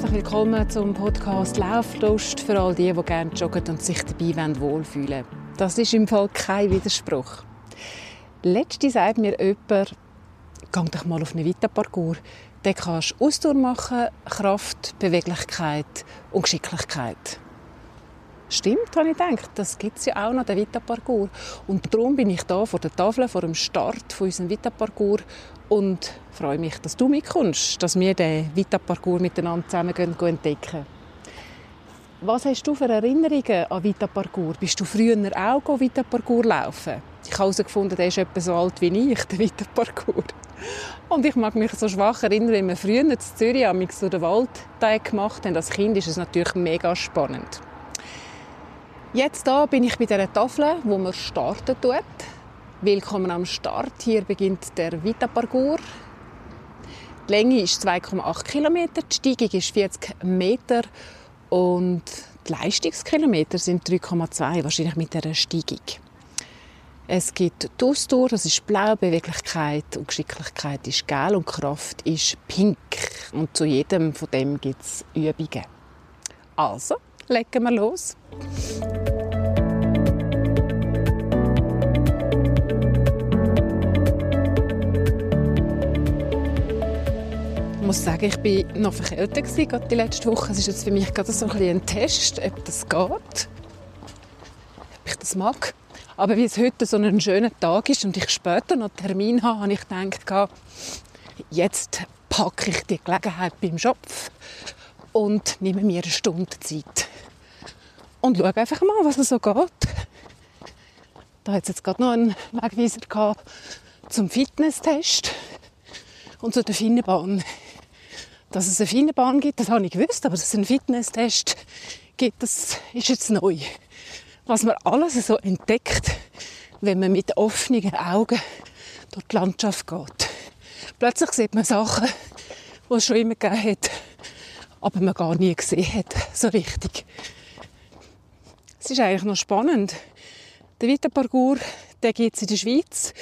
herzlich willkommen zum Podcast Lauflust für all die, die gerne joggen und sich dabei wohlfühlen Das ist im Fall kein Widerspruch. Letzte sagt mir jemand, geh doch mal auf einen Vita-Parcours. Dann kannst du Ausdauer machen, Kraft, Beweglichkeit und Geschicklichkeit. Stimmt, habe ich gedacht. Das gibt es ja auch noch, den Vita-Parcours. Und darum bin ich da vor der Tafel, vor dem Start von unserem Vita-Parcours und freue mich, dass du mitkommst, dass wir den Vita-Parcours miteinander zusammen entdecken Was hast du für Erinnerungen an Vita-Parcours? Bist du früher auch Vita-Parcours laufen? Ich habe herausgefunden, der ist etwa so alt wie ich, der Vita-Parcours. Und ich mag mich so schwach erinnern, wenn wir früher in Zürich am so den Waldteig gemacht haben. Als Kind ist es natürlich mega spannend. Jetzt da bin ich bei der Tafel, wo man starten tut. Willkommen am Start. Hier beginnt der Vita-Parcours. Die Länge ist 2,8 km, die Steigung ist 40 Meter und die Leistungskilometer sind 3,2, wahrscheinlich mit der Steigung. Es gibt die Ausdauer, das ist blau, Beweglichkeit und Geschicklichkeit ist gelb und Kraft ist pink. Und zu jedem von dem gibt es Übungen. Also, legen wir los. Ich muss sagen, ich war noch verkältet gerade die letzte Woche. Es ist jetzt für mich gerade so ein, ein Test, ob das geht, ob ich das mag. Aber wie es heute so ein schöner Tag ist und ich später noch einen Termin habe, habe ich gedacht, jetzt packe ich die Gelegenheit beim Schopf und nehme mir eine Stunde Zeit. Und schaue einfach mal, was es so geht. Da hat es jetzt gerade noch einen Wegweiser gehabt zum Fitnesstest und zu der Finnenbahn. Dass es eine Finnenbahn gibt, das habe ich gewusst, aber dass es einen Fitnesstest gibt, das ist jetzt neu. Was man alles so entdeckt, wenn man mit offenen Augen durch die Landschaft geht. Plötzlich sieht man Sachen, die es schon immer gegeben hat, aber man gar nie gesehen hat, so richtig. Es ist eigentlich noch spannend. Der Vita-Parcours, gibt es in der Schweiz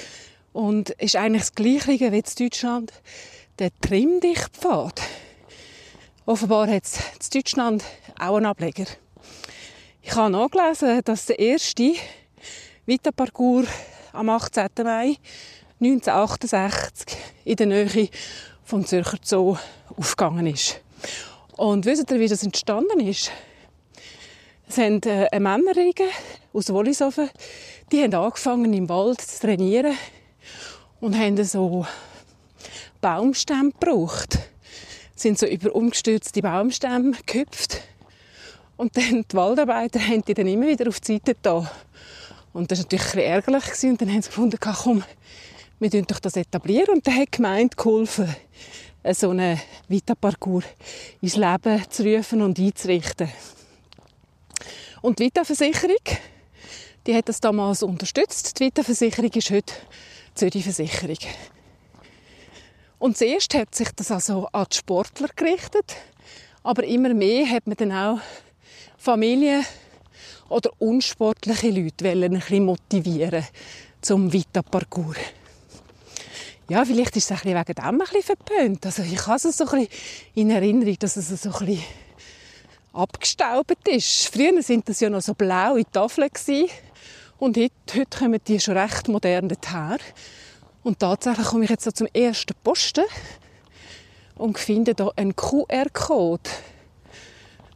und ist eigentlich das Gleiche wie in Deutschland. Der Trimmdichtpfad. Offenbar hat es in Deutschland auch einen Ableger. Ich habe nachgelesen, dass der erste Vita-Parcours am 18. Mai 1968 in der Nähe vom Zürcher Zoo aufgegangen ist. Und wisst ihr, wie das entstanden ist? Es haben äh, eine aus Wollishofen, die haben angefangen im Wald zu trainieren und haben so Baumstämme gebraucht. Sind so über umgestürzte Baumstämme gehüpft und dann die Waldarbeiter haben die dann immer wieder auf die Seite da. Und das war natürlich ein ärgerlich gewesen. und dann haben sie gefunden, komm, wir etablieren doch das etablieren und dann hat die Gemeinde geholfen, so einen Vita-Parcours ins Leben zu rufen und einzurichten. Und die Vita-Versicherung, die hat das damals unterstützt. Die Vita-Versicherung ist heute die Zürich-Versicherung. Und zuerst hat sich das also an die Sportler gerichtet, aber immer mehr hat man dann auch Familien oder unsportliche Leute ein bisschen motivieren zum Vita-Parcours. Ja, vielleicht ist es ein bisschen wegen dem ein bisschen verpönt. Also ich habe es so ein bisschen in Erinnerung, dass es so ein bisschen abgestaubt ist. Früher sind das ja noch so blaue Tafeln und heute, heute kommen die schon recht modern daher. Und tatsächlich komme ich jetzt so zum ersten Posten und finde da einen QR-Code.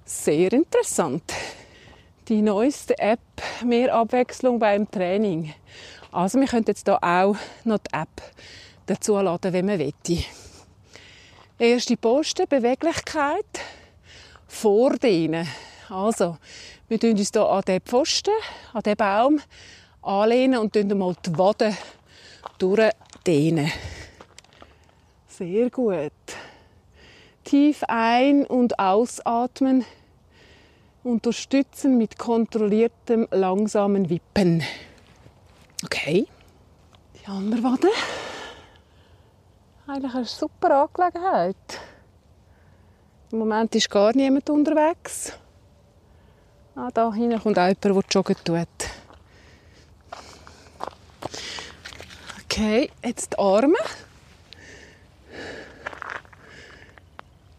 Sehr interessant. Die neueste App, mehr Abwechslung beim Training. Also wir können jetzt da auch noch die App dazu laden, wenn man möchte. Erste Posten, Beweglichkeit vordehnen. Also, wir tun uns hier an diesen Pfosten, an diesen Baum anlehnen und tun mal die Waden durchdehnen. Sehr gut. Tief ein- und ausatmen. Unterstützen mit kontrolliertem, langsamen Wippen. Okay. Die andere Wade. Eigentlich eine super Angelegenheit. Im Moment ist gar niemand unterwegs. Ah, da hinten kommt auch jemand, der joggen tut. Okay, jetzt die Arme.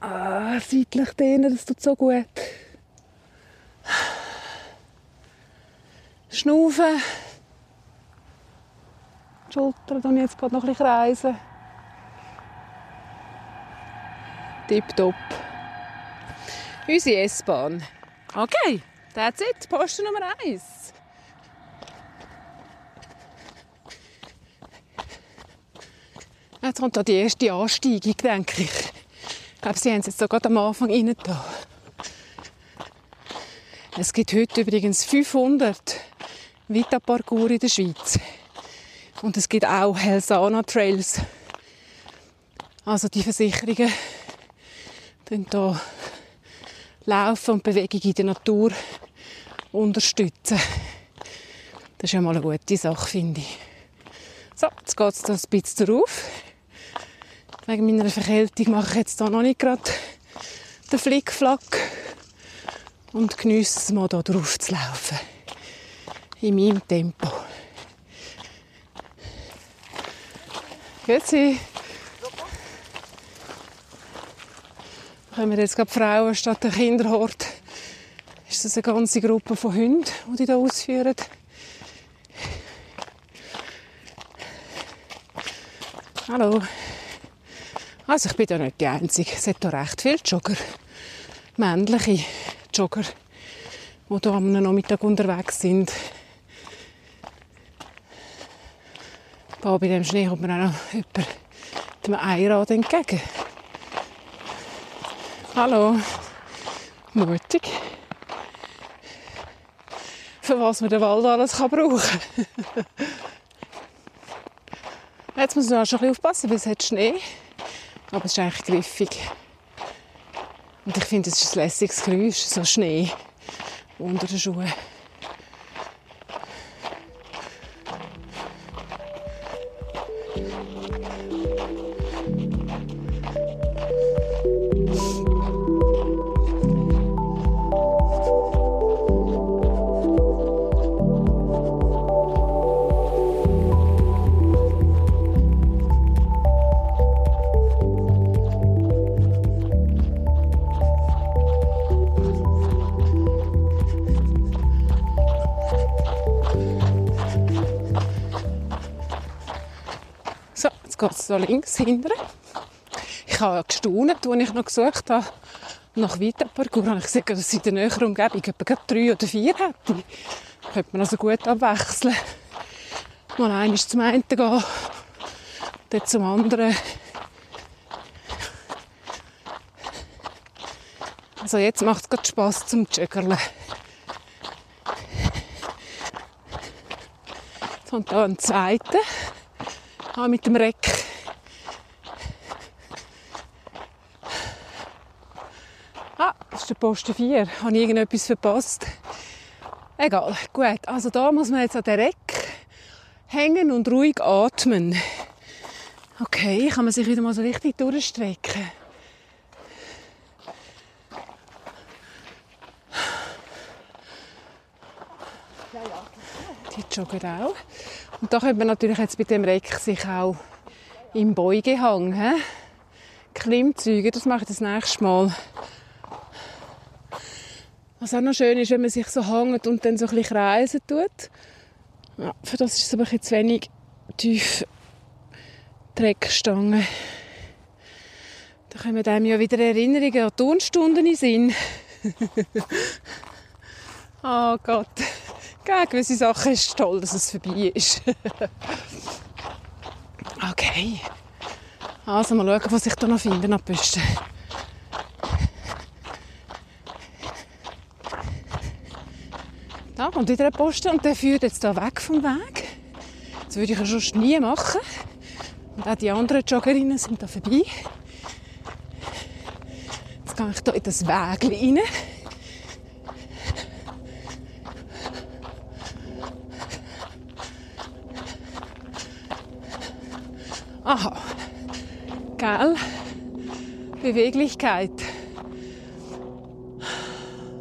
Ah, seitlich dehnen, das tut so gut. Schnaufen. Die Schultern und jetzt gerade noch ein bisschen kreisen. Tipptopp. Unsere S-Bahn. Okay, that's it. Posten Nummer 1. Jetzt kommt da die erste Ansteigung, denke ich. Ich glaube, sie haben es jetzt gerade am Anfang rein. Es gibt heute übrigens 500 Vita-Parcours in der Schweiz. Und es gibt auch Helsana-Trails. Also die Versicherungen hier Laufen und Bewegung in der Natur unterstützen. Das ist ja mal eine gute Sache, finde ich. So, jetzt geht es ein bisschen drauf. Wegen meiner Verkältung mache ich jetzt hier noch nicht gerade den Flickflack und geniesse es mal hier drauf zu laufen. In meinem Tempo. Grüezi. Kommen wir jetzt gerade Frauen statt der Kinderhort. Ist das eine ganze Gruppe von Hunden, die die hier ausführen? Hallo. Also ich bin ja nicht die Einzige. Es hat hier recht viele Jogger. Männliche Jogger, die hier am Nachmittag unterwegs sind. Hier bei dem Schnee kommt mir auch noch jemand mit einem Einrad entgegen. Hallo. Mutig. Für was man den Wald alles kann brauchen kann. Jetzt muss man schon ein bisschen aufpassen, weil es hat Schnee. Aber es ist eigentlich griffig. Und ich finde, es ist ein lässiges Geräusch, so Schnee unter den Schuhen. Es da links hinten. Ich habe gestaunt, als ich noch gesucht habe nach Weiterparcours. habe ich gesehen, dass sie in der näheren Umgebung etwa drei oder vier hätte. Könnte man also gut abwechseln. Mal eines zum einen gehen, dann zum anderen. Also jetzt macht es gerade Spass zum Joggerle. Und da ein zweiter ah, mit dem Reck. Der Posten 4. Habe ich irgendetwas verpasst? Egal, gut. Also da muss man jetzt an den Reck hängen und ruhig atmen. Okay, kann man sich wieder mal so richtig durchstrecken. Die joggen auch. Und da könnte man natürlich jetzt bei dem Reck sich auch im Beugehang, he? Klimmzüge, das mache ich das nächste Mal. Was auch noch schön ist, wenn man sich so hängt und dann so ein bisschen kreisen tut. Ja, für das ist es aber ein wenig tief Dreckstangen. Da kommen einem ja wieder Erinnerungen an Turnstunden in Sinn. oh Gott. Gegen gewisse Sachen ist es toll, dass es vorbei ist. okay. Also mal schauen, was ich da noch finde an Büsten. Da kommt wieder ein Posten und der führt jetzt hier weg vom Weg. Das würde ich ja schon nie machen. Und auch die anderen Joggerinnen sind da vorbei. Jetzt gehe ich hier in das Weg rein. Aha. Gell? Beweglichkeit.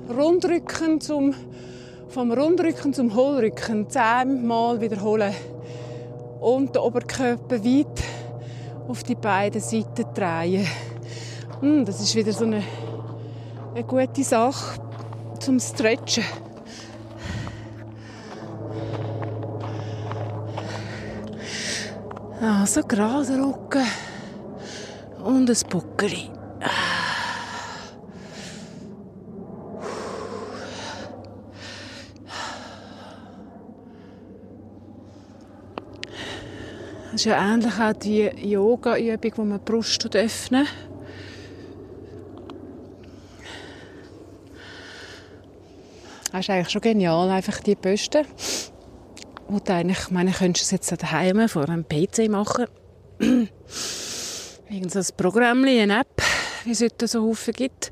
Rundrücken zum, vom Rundrücken zum Hohlrücken zehnmal wiederholen. Und den Oberkörper weit auf die beiden Seiten drehen. Hm, das ist wieder so eine, eine gute Sache zum Stretchen. Also gerade Rücken und ein Buckeli. Das ist ja ähnlich auch die Yoga-Übung, wo man die Brust öffnen Das ist eigentlich schon genial, einfach die Posten. Wo du eigentlich, ich meine, könntest du es jetzt daheim vor einem PC machen. Irgend so ein Programm, eine App, wie es heute so Haufen gibt.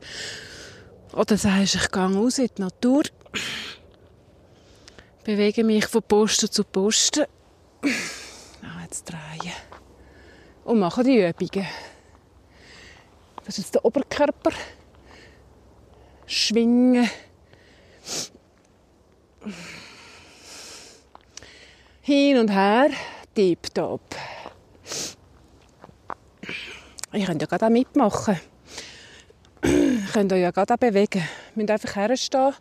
Oder sagst du, ich gehe raus in die Natur, bewege mich von Posten zu Posten. Ah, jetzt drehen. Und mache die Übungen. Das ist jetzt der Oberkörper. Schwingen. Hin und her, tipptopp. Ihr könnt ja gerade auch mitmachen. Ihr könnt euch ja gerade auch bewegen. Ihr müsst einfach herstehen,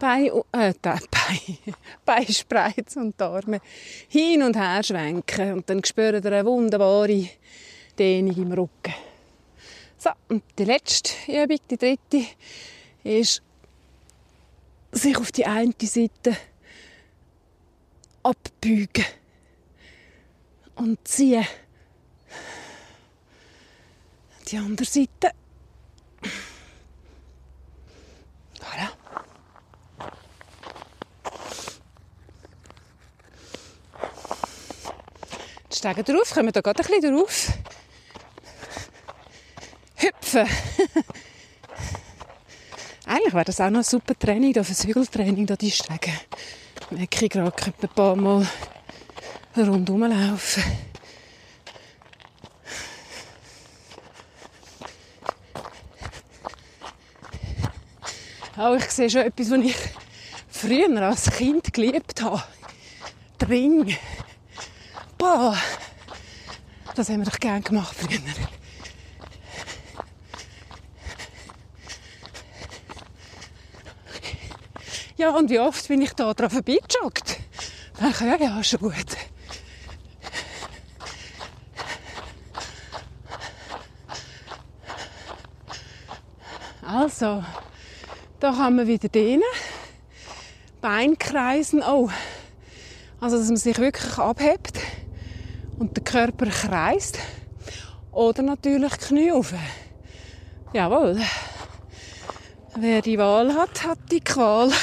Bein, äh, Bein, Bein spreizen und die Arme hin und her schwenken. Und dann spürt ihr eine wunderbare Dehnung im Rücken. So, und die letzte Übung, die dritte, ist, sich auf die eine Seite abbeugen und ziehen. Die andere Seite. Voilà. Steigen drauf, kommen da gerade ein bisschen drauf. Hüpfen. Eigentlich wäre das auch noch ein super Training, da das Hügeltraining, da die Stege. Merke ich gerade, könnte ein paar Mal rundherum laufen. Auch ich sehe schon etwas, was ich früher als Kind geliebt habe. Der Ring. Boah, das haben wir doch gerne gemacht früher. Ja, und wie oft bin ich da drauf vorbeigejoggt? Denke, ja, ja, schon gut. Also, da kann man wieder dehnen. Beinkreisen. Oh, also dass man sich wirklich abhebt Körper kreist. Oder natürlich Knie auf. Jawohl. Wer die Wahl hat, hat die Qual.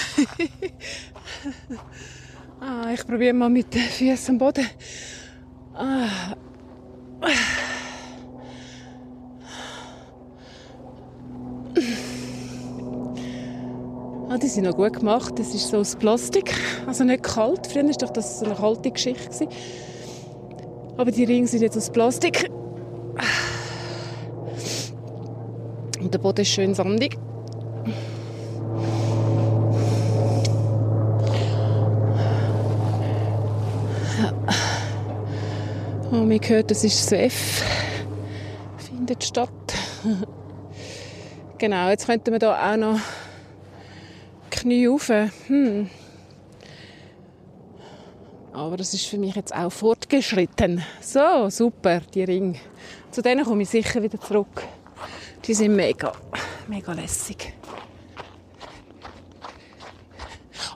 ah, ich probiere mal mit den Füßen am Boden. Ah. Ah, die sind noch gut gemacht. Das ist so aus Plastik, also nicht kalt. Früher war doch das eine kalte Geschichte. Aber die Ringe sind jetzt aus Plastik. Und der Boden ist schön sandig. Oh, man hört, das ist das F. Findet statt. genau, jetzt könnten wir da auch noch Knie rauf. Hm. Aber das ist für mich jetzt auch fortgeschritten. So, super, die Ringe. Zu denen komme ich sicher wieder zurück. Die sind mega, mega lässig.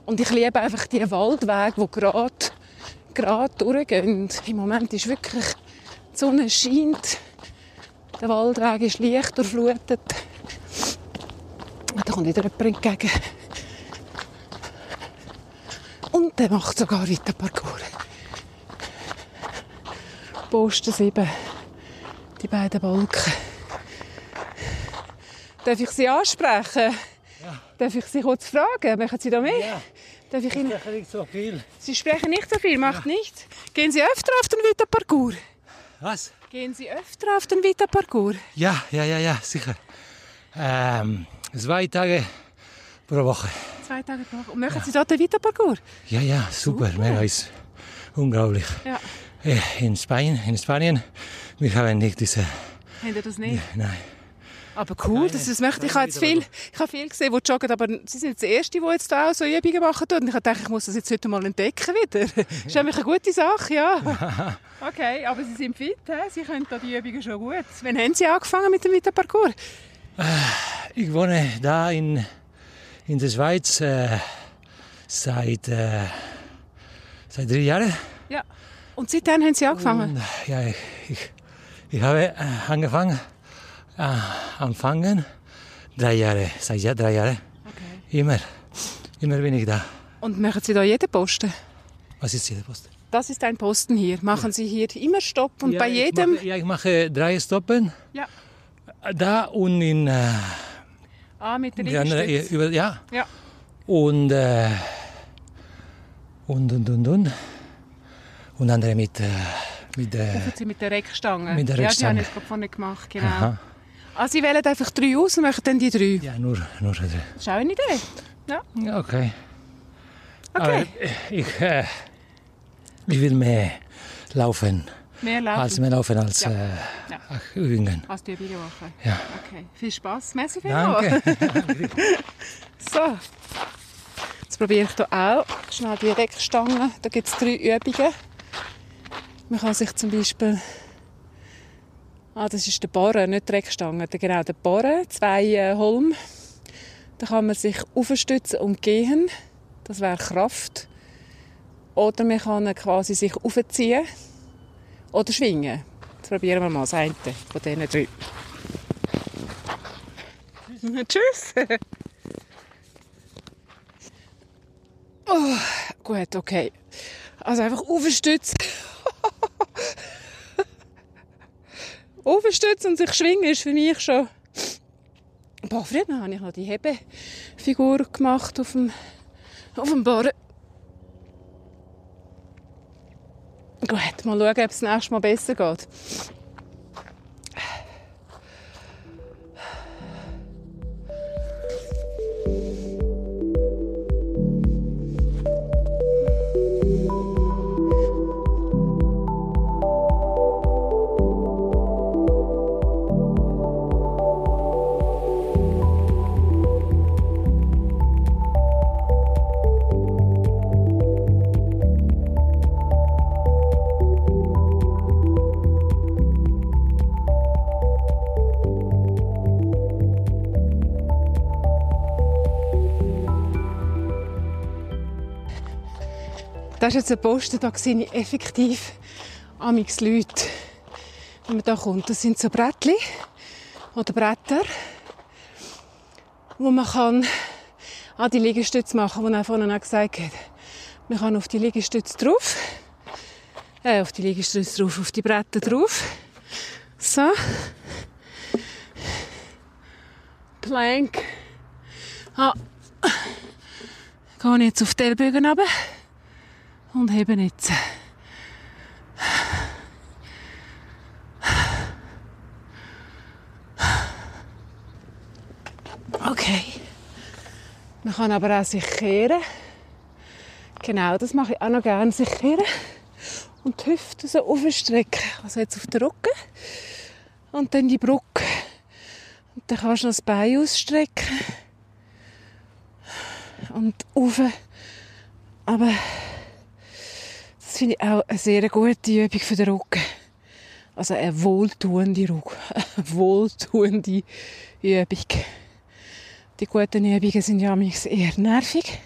Und ich liebe einfach die Waldwege, die gerade, gerade durchgehen. Im Moment ist wirklich die Sonne scheint. Der Waldweg ist leicht durchflutet. Da kommt wieder jemand entgegen. Und der macht sogar weiter Parcours. Posten 7. Die beiden Balken. Darf ich Sie ansprechen? Ja. Darf ich Sie kurz fragen? Machen Sie da mit? Ja, Darf ich ich Ihnen... spreche nicht so viel. Sie sprechen nicht so viel, macht nichts. Gehen Sie öfter auf den Vita-Parcours? Was? Gehen Sie öfter auf den Vita-Parcours? Ja, ja, ja, ja, sicher. Ähm, zwei Tage pro Woche. Zwei Tage Woche. Und machen Sie dort den Vita-Parcours? Ja, ja, super. Super. Mega ist unglaublich. Ja. Äh, In Spanien, in Spanien, wir haben nicht diese, Haben Sie das nicht? nein, Aber cool, das, das möchte ich. Ich habe jetzt viel, ich habe viel gesehen, die joggen, aber sie sind jetzt die Erste, die jetzt da auch so Übungen machen. Und ich dachte, ich muss das jetzt heute mal entdecken wieder. Das ist nämlich eine gute Sache, ja. Okay, aber Sie sind fit, he? Sie können da die Übungen schon gut. Wann haben Sie angefangen mit dem Vita-Parcours? Ich wohne da in, in der Schweiz äh, seit, äh, seit drei Jahren. Ja. Und seitdem haben Sie angefangen? Und, ja, ich, ich, ich habe angefangen, äh, anfangen, drei Jahre, seit ja, drei Jahren. Okay. Immer, immer bin ich da. Und machen Sie da jeden Posten? Was ist jeder Post? Das ist ein Posten hier. Machen Sie hier immer Stopp und ja, bei ich jedem... Mache, ja, ich mache drei Stoppen. Ja. Da und in... Äh, Ah, mit der andere, Liegestütze. über, ja. Ja. Und, äh, und, und, und, und. Und andere mit, äh, mit äh, Sie mit der Reckstange. Mit der Ja, die Reckstange. habe ich gerade vorhin gemacht, genau. aha. Ah, Sie wählen einfach drei aus und machen dann die drei. Ja, nur, nur drei. Das ist auch eine Idee. Ja, Ja, Okay. okay. Aber ich, äh, ich will mehr laufen. Mehr laufen Als mehr laufen als Ja. äh, Ja. Übungen. als die Videowoche. Ja. Okay, viel Spaß. Merci vielmals. Danke. So. Jetzt probiere ich hier auch schnell die Reckstange. Da gibt es drei Übungen. Man kann sich zum Beispiel... Ah, das ist der Barren, nicht die Reckstange. Genau, der Barren, zwei äh, Holm. Da kann man sich aufstützen und gehen. Das wäre Kraft. Oder man kann quasi sich aufziehen oder schwingen. Jetzt probieren wir mal das eine von diesen drei. Tschüss. oh, gut, okay. Also einfach aufstützen. aufstützen und sich schwingen ist für mich schon... Boah, früher habe ich noch die Hebefigur gemacht auf dem, auf dem Barren. Gut, mal schauen, ob es nächstes Mal besser geht. Das ist jetzt ein Posten, da sehe ich effektiv amix Leute, wenn man da kommt. Das sind so Brettli oder Bretter, wo man kann an die Liegestütze machen, die er vorhin auch gesagt hat. Man kann auf die Liegestütze drauf, äh, auf die Liegestütze drauf, auf die Bretter drauf. So. Plank. Ah. Gehe ich jetzt auf die Ellbogen runter und heben jetzt. Okay. Man kann aber auch sich kehren. Genau, das mache ich auch noch gerne, sich kehren. Und die Hüfte so aufstrecken. Also jetzt auf den Rücken. Und dann die Brücke. Und dann kannst du das Bein ausstrecken. Und auf. Aber das finde ich auch eine sehr gute Übung für den Rücken. Also eine wohltuende Rücken. Wohltuende Übung. Die guten Übungen sind ja manchmal eher nervig.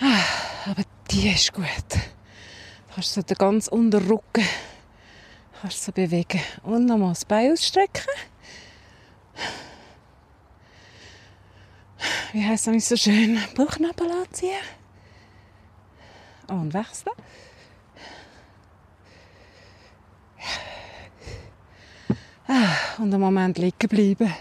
Ah, Aber die ist gut. Du kannst so den ganz Unterrücken kannst so bewegen. Und nochmal das Bein ausstrecken. Wie heisst das nicht so schön? Bauchnabel anziehen. Und wechseln. Ah, Und einen Moment liegen bleiben.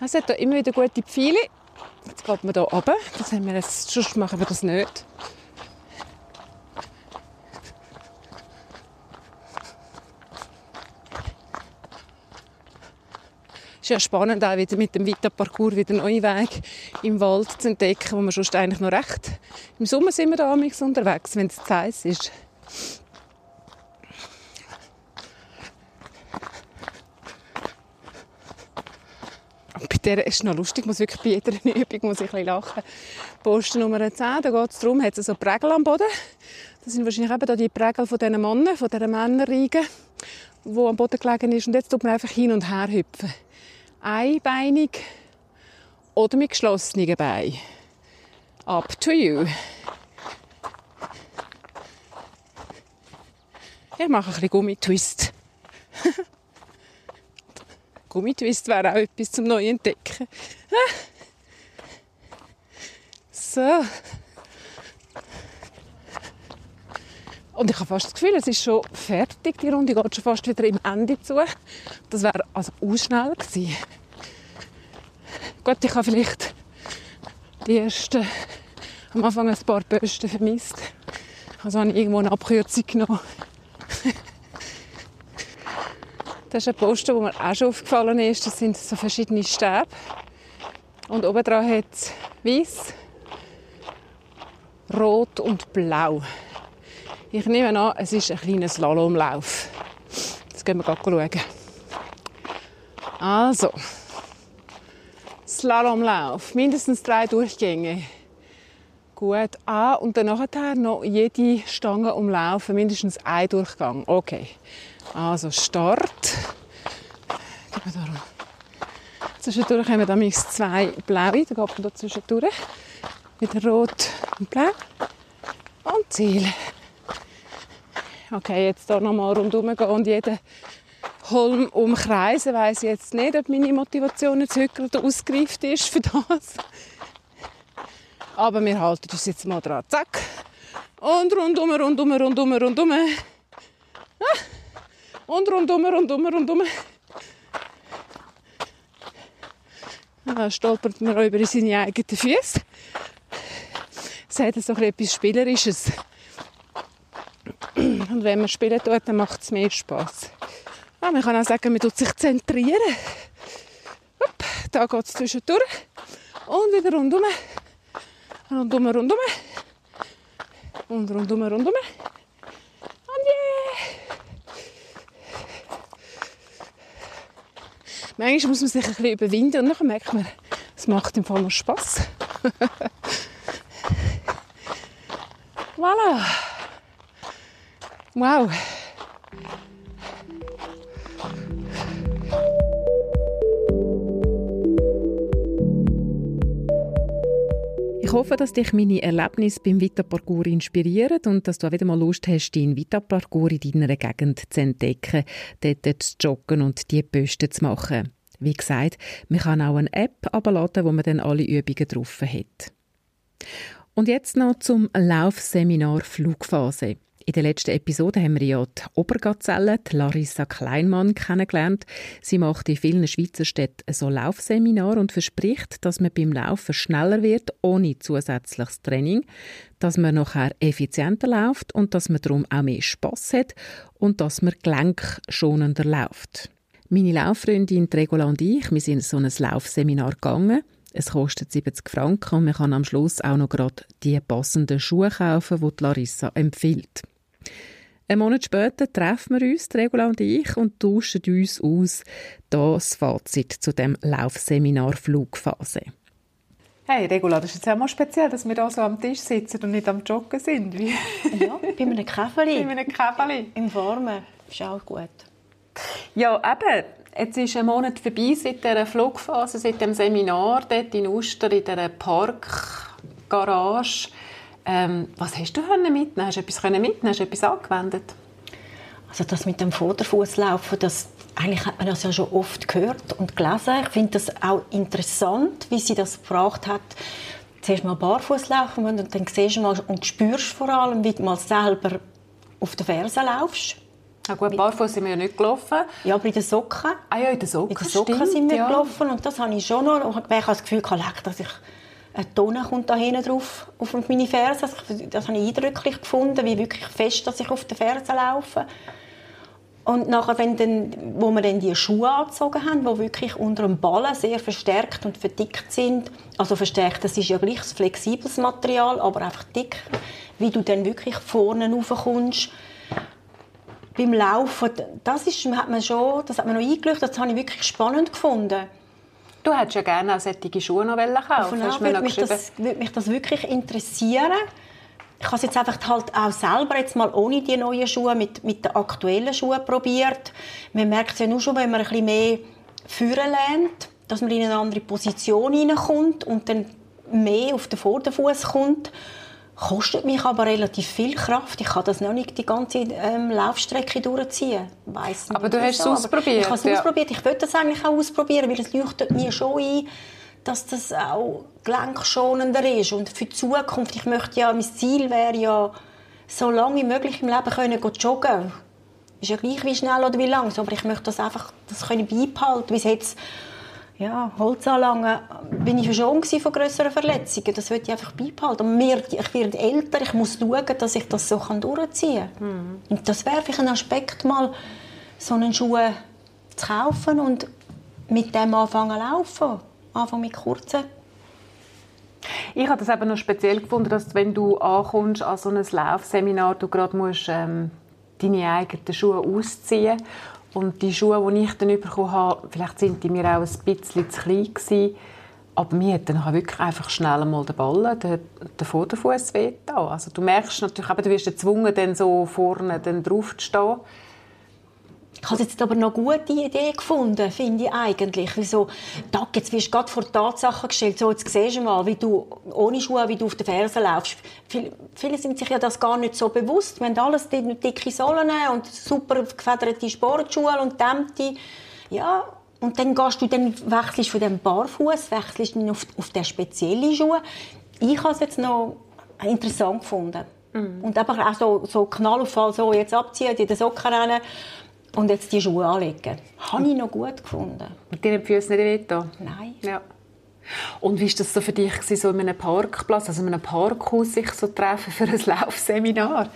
Es hat hier immer wieder gute Pfeile. Jetzt geht man hier runter. Das haben wir jetzt, sonst machen wir das nicht. Es ist ja spannend, auch wieder mit dem Vita-Parcours wieder neue Wege im Wald zu entdecken, wo man sonst eigentlich noch recht... Im Sommer sind wir da unterwegs, wenn es zu heiß ist. bei der ist noch lustig, muss wirklich bei jeder Übung muss ich ein lachen. Posten Nummer 10, da geht es darum, hat es so Prägel am Boden. Das sind wahrscheinlich eben die Prägel von diesen Männern, von dieser Männerriege, die am Boden gelegen ist. Und jetzt tut man einfach hin und her hüpfen. Einbeinig oder mit geschlossenen Beinen. Up to you. Ich mache ein bisschen Gummitwist. Gummitwist wäre auch etwas zum Neuen entdecken. So. Und ich habe fast das Gefühl, es ist schon fertig. Die Runde geht schon fast wieder im Ende zu. Das wäre also auch schnell gewesen. Gut, ich habe vielleicht die ersten, am Anfang ein paar Bösten vermisst. Also habe ich irgendwo eine Abkürzung genommen. Das ist ein Posten, wo mir auch schon aufgefallen ist. Das sind so verschiedene Stäbe. Und oben dran hat es weiß, rot und blau. Ich nehme an, es ist ein kleiner Slalomlauf. Das gehen wir schauen. Also, Slalomlauf, mindestens drei Durchgänge. Gut. Ah, und dann nachher noch jede Stange umlaufen, mindestens ein Durchgang. Okay. Also Start. Gehen wir da Zwischendurch haben wir dann zwei blaue, da geht man da zwischendurch. Wieder rot und blau. Und Ziel. Okay, jetzt hier nochmal rundherum gehen und jeden Holm umkreisen. Weiss ich jetzt nicht, ob meine Motivation jetzt heute gerade ausgereift ist für das. Aber wir halten uns jetzt mal dran. Zack. Und rundum, rundum, rundum, rundum. Ah. Und rundum, rundum, rundum. Da stolpert man über seine eigenen Füße. Es hat so etwas Spielerisches. Und wenn man spielen tut, dann macht es mehr Spass. Ah, man kann auch sagen, man tut sich zentrieren. Upp, da geht es zwischendurch. Und wieder rundum. Rundum, rundum. Und rundum, rundum. manchmal muss man sich ein bisschen überwinden und dann merkt man, es macht im Fall noch Spass. voilà. Wow. Ich hoffe, dass dich meine Erlebnisse beim Vita-Parcours inspirieren und dass du auch wieder mal Lust hast, deinen Vita-Parcours in deiner Gegend zu entdecken, dort zu joggen und die Posten zu machen. Wie gesagt, man kann auch eine App abladen, wo man dann alle Übungen drauf hat. Und jetzt noch zum Laufseminar Flugphase. In der letzten Episode haben wir ja die Obergazelle, die Larissa Kleinmann, kennengelernt. Sie macht in vielen Schweizer Städten so Laufseminar und verspricht, dass man beim Laufen schneller wird, ohne zusätzliches Training, dass man nachher effizienter läuft und dass man darum auch mehr Spass hat und dass man gelenkschonender läuft. Meine Lauffreundin Regula und ich, wir sind in so ein Laufseminar gegangen. Es kostet 70 Franken und man kann am Schluss auch noch gerade die passenden Schuhe kaufen, die, die Larissa empfiehlt. Einen Monat später treffen wir uns, Regula und ich, und tauschen uns aus das Fazit zu dem Laufseminar Flugphase. Hey Regula, das ist jetzt auch mal speziell, dass wir hier so am Tisch sitzen und nicht am Joggen sind. ja, bei einem Käferli. bei einem Käferli. Im Formen. Ist auch gut. Ja, eben. Jetzt ist ein Monat vorbei seit dieser Flugphase, seit dem Seminar dort in Uster, in dieser Parkgarage. Ähm, was hast du mitnehmen? Hast du etwas mitnehmen? Hast du etwas angewendet? Also das mit dem Vorderfußlaufen, das eigentlich hat man das ja schon oft gehört und gelesen. Ich finde das auch interessant, wie sie das gebracht hat. Zuerst mal barfuß laufen und dann siehst du mal und spürst vor allem, wie du mal selber auf den Fersen laufst. Ja gut, barfuß sind wir ja nicht gelaufen. Ja, aber in den Socken. Ah ja, in den Socken, In den Socken stimmt, sind wir ja. gelaufen und das habe ich schon noch. Ich habe das Gefühl, dass ich eine Tonne kommt da hinten drauf auf meine Fersen. Das, das habe ich eindrücklich gefunden, wie wirklich fest, dass ich auf den Fersen laufe. Und nachher, wenn dann, wo wir dann die Schuhe angezogen haben, die wirklich unter dem Ballen sehr verstärkt und verdickt sind, also verstärkt, das ist ja gleich ein flexibles Material, aber einfach dick, wie du dann wirklich vorne raufkommst, beim Laufen, das ist, hat man schon, das hat man noch eingeleuchtet, das habe ich wirklich spannend gefunden. Du hättest ja gerne auch solche Schuhe noch kaufen Auf würde mich, das, würde mich das wirklich interessieren. Ich habe es jetzt einfach halt auch selber jetzt mal ohne die neuen Schuhe mit, mit den aktuellen Schuhen probiert. Man merkt es ja nur schon, wenn man ein bisschen mehr führen lernt, dass man in eine andere Position hineinkommt und dann mehr auf den Vorderfuß kommt kostet mich aber relativ viel Kraft. Ich kann das noch nicht die ganze ähm, Laufstrecke durchziehen. Weiss nicht, aber du hast es ausprobiert? Ich habe es ja. ausprobiert. Ich wollte das eigentlich auch ausprobieren, weil es leuchtet mir schon ein, dass das auch gelenkschonender ist. Und für die Zukunft, ich möchte ja, mein Ziel wäre ja, so lange wie möglich im Leben können joggen. Ist ja gleich wie schnell oder wie lang, aber ich möchte das einfach das können beibehalten, wie jetzt ja, Holzanlangen bin ich schon von größeren Verletzungen. Das würde ich einfach beibehalten. Ich werde älter, ich muss schauen, dass ich das so durchziehen kann. Mhm. Und das wäre vielleicht ein Aspekt, mal so einen Schuh zu kaufen und mit dem anfangen zu laufen. Anfangen mit kurzen. Ich habe das eben noch speziell gefunden, dass wenn du ankommst an so ein Laufseminar, du gerade musst ähm, deine eigenen Schuhe ausziehen und die Schuhe, die ich dann bekommen habe, vielleicht sind die mir auch ein bisschen zu klein gewesen, aber mir hat dann wirklich einfach schnell mal den Ball, den, den Vorderfuß wehgetan. Also du merkst natürlich, aber du wirst gezwungen, dann so vorne dann drauf zu stehen. Ich habe jetzt aber noch eine gute Idee gefunden, finde ich eigentlich. Wieso, Tag, jetzt wirst du gerade vor Tatsachen gestellt, so, jetzt siehst du mal, wie du ohne Schuhe, wie du auf den Fersen laufst. Viele, viele sind sich ja das gar nicht so bewusst. Wir haben alles dicke Sohlen und super gefederte Sportschuhe und Dämmte. Ja, und dann gehst du, dann wechselst von dem Barfuß, wechselst du auf, auf den speziellen Schuhe. Ich habe es jetzt noch interessant gefunden. Mm. Und einfach auch so, so Knallauffall, so jetzt abziehen, in den Socken rennen und jetzt die Schuhe anlegen. Habe ich noch gut gefunden. Mit deinen Füßen nicht wehgetan? Nein. Ja. Und wie war das so für dich, so in einem Parkplatz, also in einem Parkhaus, sich so treffen für ein Laufseminar?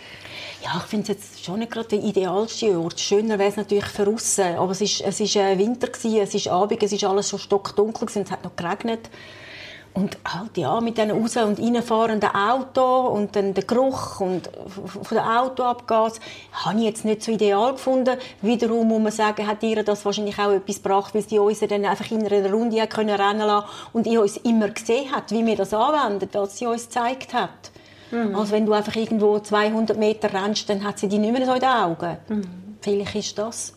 Ja, ich finde es jetzt schon nicht gerade der idealste Ort. Schöner wäre es natürlich für aussen. Aber es war es ist, äh, Winter, gewesen, es ist Abend, es ist alles schon stockdunkel, gewesen, es hat noch geregnet. Und halt, ja, mit diesen raus- und reinfahrenden Auto und dann der Geruch und von der Autoabgas habe ich jetzt nicht so ideal gefunden. Wiederum muss man sagen, hat ihr das wahrscheinlich auch etwas gebracht, weil sie uns dann einfach in einer Runde können rennen lassen und ich uns immer gesehen hat, wie wir das anwenden, was sie uns gezeigt hat. Mhm. Also wenn du einfach irgendwo 200 Meter rennst, dann hat sie die nicht mehr so in den Augen. Mhm. Vielleicht ist das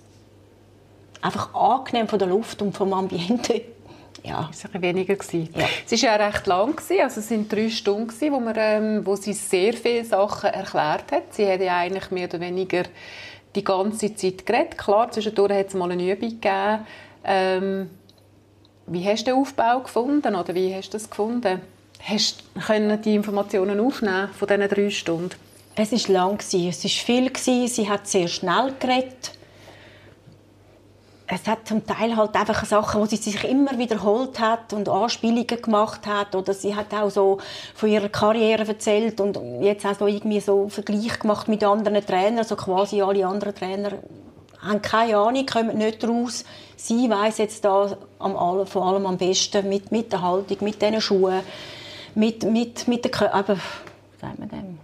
einfach angenehm von der Luft und vom Ambiente ja. Es war weniger. Gewesen. Ja. Es war ja recht lang, gewesen. also es waren drei Stunden, gewesen, wo, man, ähm, wo sie sehr viele Sachen erklärt hat. Sie hat ja eigentlich mehr oder weniger die ganze Zeit geredet. Klar, zwischendurch hat es mal eine Übung gegeben. Ähm, wie hast du den Aufbau gefunden oder wie hast du das gefunden? Hast du die Informationen aufnehmen von diesen drei Stunden? Es war lang, es war viel. Sie hat sehr schnell geredet es hat zum Teil halt einfach Sachen, wo sie sich immer wiederholt hat und Anspielungen gemacht hat oder sie hat auch so von ihrer Karriere erzählt und jetzt auch so irgendwie so Vergleich gemacht mit anderen Trainern, so quasi alle anderen Trainer haben keine Ahnung, kommen nicht raus. Sie weiß jetzt da am, vor allem am besten mit, mit der Haltung, mit diesen Schuhen, mit, mit, mit der, aber, sagen wir dem,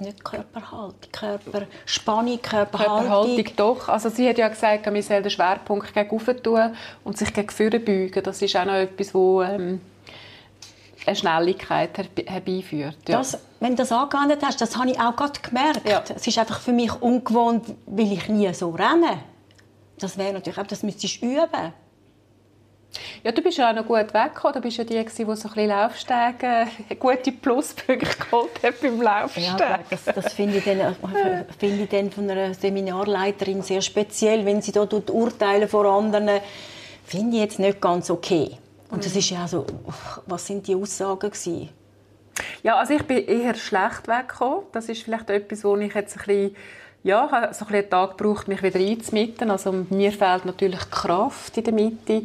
nicht Körperhaltung, Körperspannung, Körperhaltung. Körperhaltung doch. Also sie hat ja gesagt, man soll den Schwerpunkt gegen tun und sich gegen vorne beugen. Das ist auch noch etwas, wo ähm, eine Schnelligkeit herbeiführt. Ja. Das, wenn du das angewendet hast, das habe ich auch gerade gemerkt. Ja. Es ist einfach für mich ungewohnt, weil ich nie so renne. Das wäre natürlich auch, das müsstest du üben. Ja, du bist ja auch noch gut weggekommen. Du bist ja die, die so ein bisschen Laufstege, gute Pluspunkte geholt hat beim Laufstegen. Ja, das, das finde ich, dann, find ich dann von einer Seminarleiterin sehr speziell, wenn sie da urteilen vor anderen, finde ich jetzt nicht ganz okay. Und das mhm. ist ja so, was sind die Aussagen gewesen? Ja, also ich bin eher schlecht weggekommen. Das ist vielleicht etwas, wo ich jetzt ein bisschen ja, ich habe so ein einen Tag gebraucht, mich wieder einzumitten. Also mir fehlt natürlich Kraft in der Mitte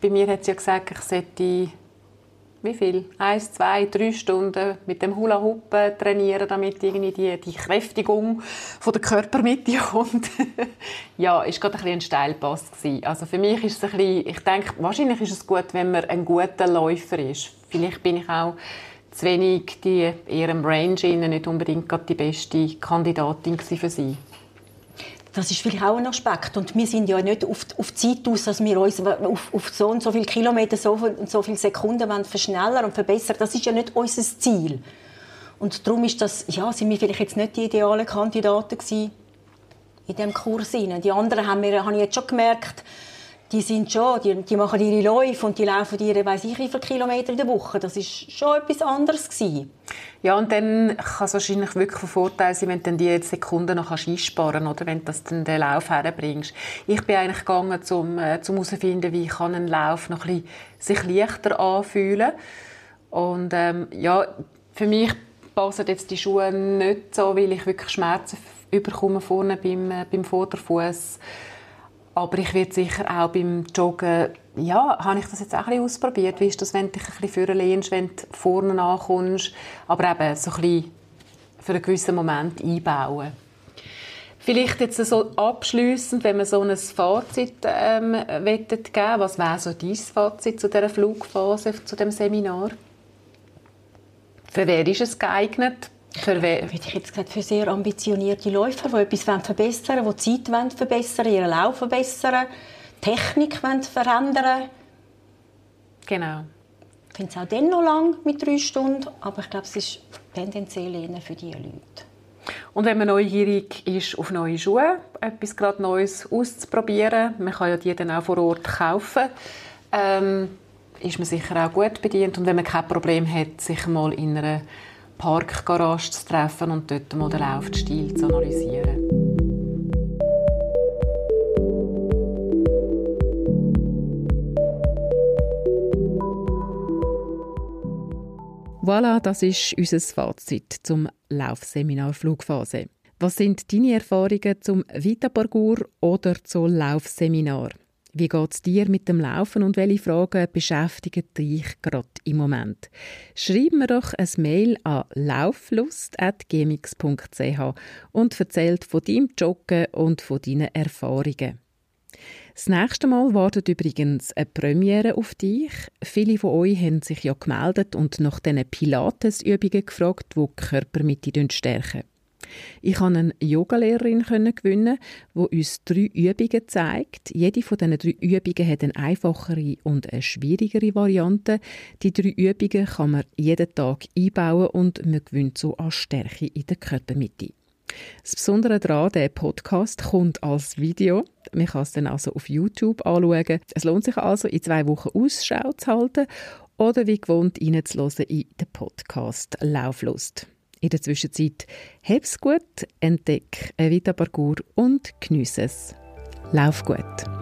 bei mir hat sie ja gesagt, ich sollte wie viel? Eins, zwei, drei Stunden mit dem Hula Hoop trainieren, damit irgendwie die, die Kräftigung von der Körpermitte kommt. ja, ist gerade ein bisschen ein Steilpass. Also für mich ist es ein bisschen, ich denke, wahrscheinlich ist es gut, wenn man ein guter Läufer ist. Vielleicht bin ich auch zu wenig die eher im Range nicht unbedingt die beste Kandidatin für sie. Das ist vielleicht auch ein Aspekt. Und wir sind ja nicht auf, auf die Zeit aus, dass wir uns auf, auf so und so viele Kilometer, so, so viele Sekunden verschnellern und verbessern. Das ist ja nicht unser Ziel. Und darum ist das, ja, sind wir vielleicht jetzt nicht die idealen Kandidaten gewesen in diesem Kurs. Die anderen haben wir, habe ich jetzt schon gemerkt, die sind schon, die, die machen ihre Läufe und die laufen ihre, weiß ich wie viele Kilometer in der Woche. Das ist schon etwas anderes gewesen. Ja, und dann kann es wahrscheinlich wirklich von Vorteil sein, wenn du die Sekunden noch einsparen kannst, oder wenn du das dann den Lauf herbringst. Ich bin eigentlich gegangen, um äh, herauszufinden, wie kann ein Lauf noch ein bisschen sich leichter anfühlen. Und ähm, ja, für mich passen jetzt die Schuhe nicht so, weil ich wirklich Schmerzen überkomme vorne beim, äh, beim Vorderfuß aber ich werde sicher auch beim Joggen, ja, habe ich das jetzt auch ein bisschen ausprobiert. Wie ist das, wenn du dich ein bisschen vorlehnst, wenn du vorne ankommst? Aber eben so ein bisschen für einen gewissen Moment einbauen. Vielleicht jetzt so abschließend, wenn man so ein Fazit ähm, geben was wäre so dein Fazit zu dieser Flugphase, zu dem Seminar? Für wer ist es geeignet? Für? Hätte ich jetzt gesagt, für sehr ambitionierte Läufer, die etwas verbessern wollen, die Zeit verbessern wollen, ihren Lauf verbessern, Technik verändern Genau. Ich finde es auch dann noch lang mit drei Stunden, aber ich glaube, es ist tendenziell eher für diese Leute. Und wenn man neugierig ist auf neue Schuhe, etwas gerade Neues auszuprobieren, man kann ja die dann auch vor Ort kaufen, ähm, ist man sicher auch gut bedient. Und wenn man kein Problem hat, sich mal in einer Parkgarage zu treffen und dort mal den Laufstil zu analysieren. Voilà, das ist unser Fazit zum Laufseminar Flugphase. Was sind deine Erfahrungen zum Vita-Parcours oder zum Laufseminar? Wie geht es dir mit dem Laufen und welche Fragen beschäftigen dich gerade im Moment? Schreib mir doch ein Mail an lauflust.gmx.ch und erzähl von deinem Joggen und von deinen Erfahrungen. Das nächste Mal wartet übrigens eine Premiere auf dich. Viele von euch haben sich ja gemeldet und nach diesen Pilates-Übungen gefragt, die die Körpermitte stärken. Ich konnte eine Yogalehrerin gewinnen, die uns drei Übungen zeigt. Jede von diesen drei Übungen hat eine einfachere und eine schwierigere Variante. Die drei Übungen kann man jeden Tag einbauen und man gewinnt so an Stärke in der Körpermitte. Das Besondere daran, der Podcast kommt als Video. Man kann es dann also auf YouTube anschauen. Es lohnt sich also, in zwei Wochen Ausschau zu halten oder wie gewohnt reinzuhören in den Podcast Lauflust. In der Zwischenzeit hab's gut, entdeck ein Vita Parcours und geniesse es. Lauf gut!